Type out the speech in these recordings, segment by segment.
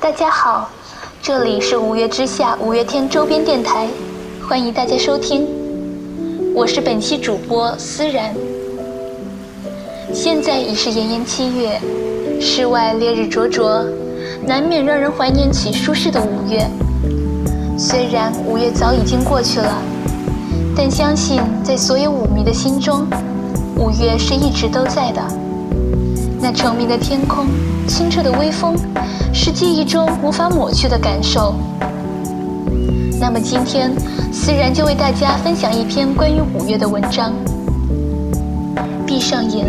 大家好，这里是五月之下五月天周边电台，欢迎大家收听，我是本期主播思然。现在已是炎炎七月，室外烈日灼灼，难免让人怀念起舒适的五月。虽然五月早已经过去了，但相信在所有舞迷的心中，五月是一直都在的。那澄明的天空，清澈的微风，是记忆中无法抹去的感受。那么今天，思然就为大家分享一篇关于五月的文章。闭上眼，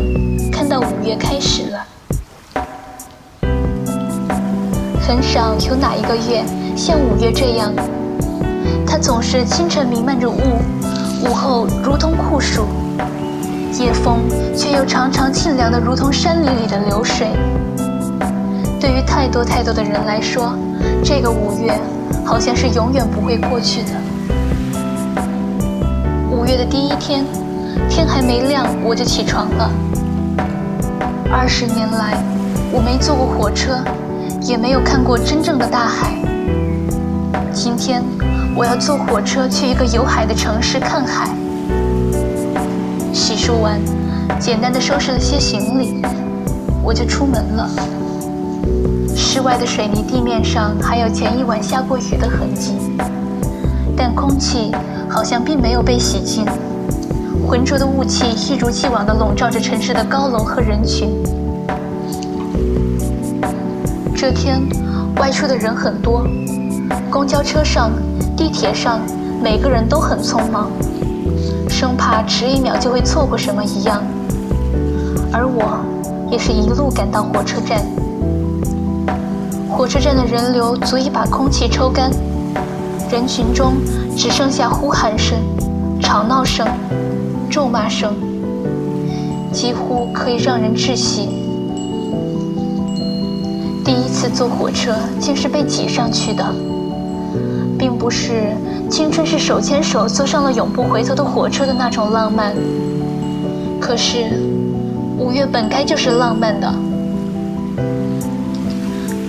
看到五月开始了。很少有哪一个月像五月这样，它总是清晨弥漫着雾，午后如同酷暑。夜风却又常常沁凉的如同山林里的流水。对于太多太多的人来说，这个五月好像是永远不会过去的。五月的第一天，天还没亮我就起床了。二十年来，我没坐过火车，也没有看过真正的大海。今天，我要坐火车去一个有海的城市看海。洗漱完，简单的收拾了些行李，我就出门了。室外的水泥地面上还有前一晚下过雨的痕迹，但空气好像并没有被洗净，浑浊的雾气一如既往地笼罩着城市的高楼和人群。这天外出的人很多，公交车上、地铁上，每个人都很匆忙。生怕迟一秒就会错过什么一样，而我也是一路赶到火车站。火车站的人流足以把空气抽干，人群中只剩下呼喊声、吵闹声、咒骂声，几乎可以让人窒息。第一次坐火车竟是被挤上去的，并不是。青春是手牵手坐上了永不回头的火车的那种浪漫。可是，五月本该就是浪漫的。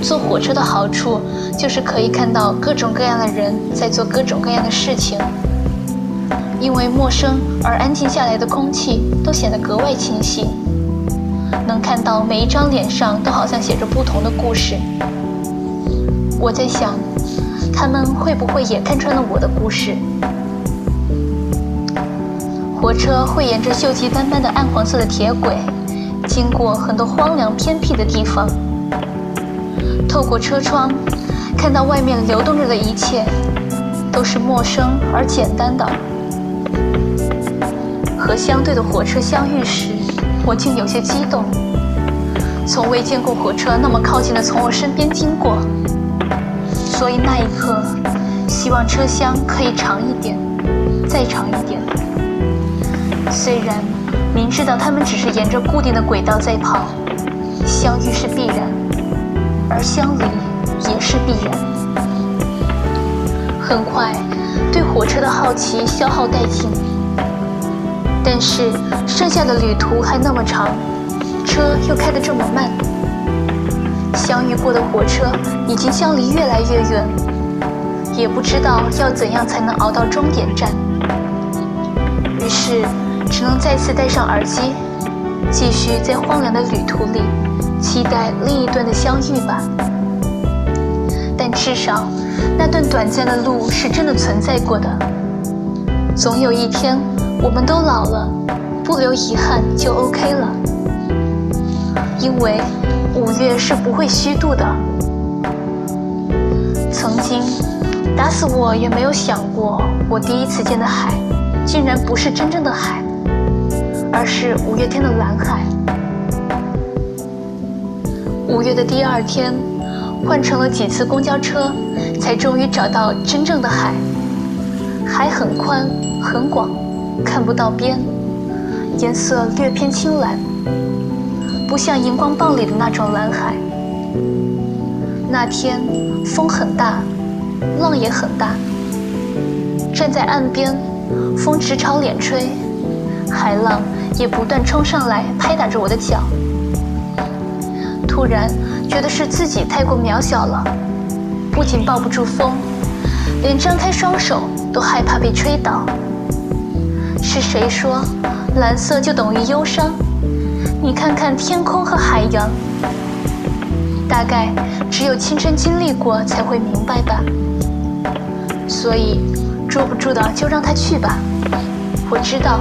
坐火车的好处就是可以看到各种各样的人在做各种各样的事情。因为陌生而安静下来的空气都显得格外清晰，能看到每一张脸上都好像写着不同的故事。我在想。他们会不会也看穿了我的故事？火车会沿着锈迹斑斑的暗黄色的铁轨，经过很多荒凉偏僻的地方。透过车窗，看到外面流动着的一切，都是陌生而简单的。和相对的火车相遇时，我竟有些激动。从未见过火车那么靠近的从我身边经过。所以那一刻，希望车厢可以长一点，再长一点。虽然明知道他们只是沿着固定的轨道在跑，相遇是必然，而相离也是必然。很快，对火车的好奇消耗殆尽。但是剩下的旅途还那么长，车又开得这么慢。相遇过的火车已经相离越来越远，也不知道要怎样才能熬到终点站。于是，只能再次戴上耳机，继续在荒凉的旅途里期待另一段的相遇吧。但至少，那段短暂的路是真的存在过的。总有一天，我们都老了，不留遗憾就 OK 了。因为。五月是不会虚度的。曾经，打死我也没有想过，我第一次见的海，竟然不是真正的海，而是五月天的蓝海。五月的第二天，换乘了几次公交车，才终于找到真正的海。海很宽很广，看不到边，颜色略偏青蓝。不像荧光棒里的那种蓝海。那天风很大，浪也很大。站在岸边，风直朝脸吹，海浪也不断冲上来拍打着我的脚。突然觉得是自己太过渺小了，不仅抱不住风，连张开双手都害怕被吹倒。是谁说蓝色就等于忧伤？你看看天空和海洋，大概只有亲身经历过才会明白吧。所以捉不住的就让它去吧。我知道，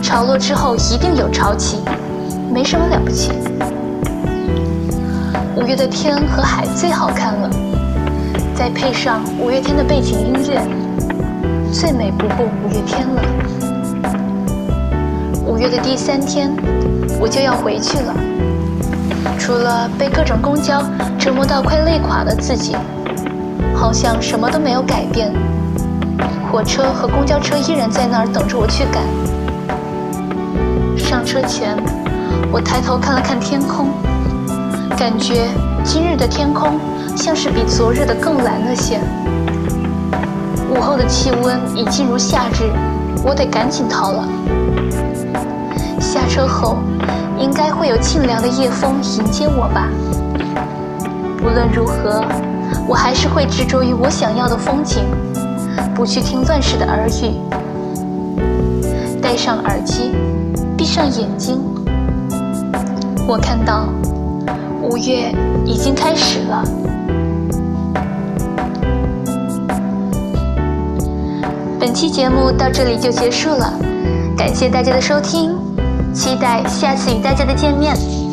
潮落之后一定有潮起，没什么了不起。五月的天和海最好看了，再配上五月天的背景音乐，最美不过五月天了。五月的第三天，我就要回去了。除了被各种公交折磨到快累垮的自己，好像什么都没有改变。火车和公交车依然在那儿等着我去赶。上车前，我抬头看了看天空。感觉今日的天空像是比昨日的更蓝了些。午后的气温已进入夏日，我得赶紧逃了。下车后，应该会有清凉的夜风迎接我吧。无论如何，我还是会执着于我想要的风景，不去听乱世的耳语。戴上耳机，闭上眼睛，我看到。五月已经开始了。本期节目到这里就结束了，感谢大家的收听，期待下次与大家的见面。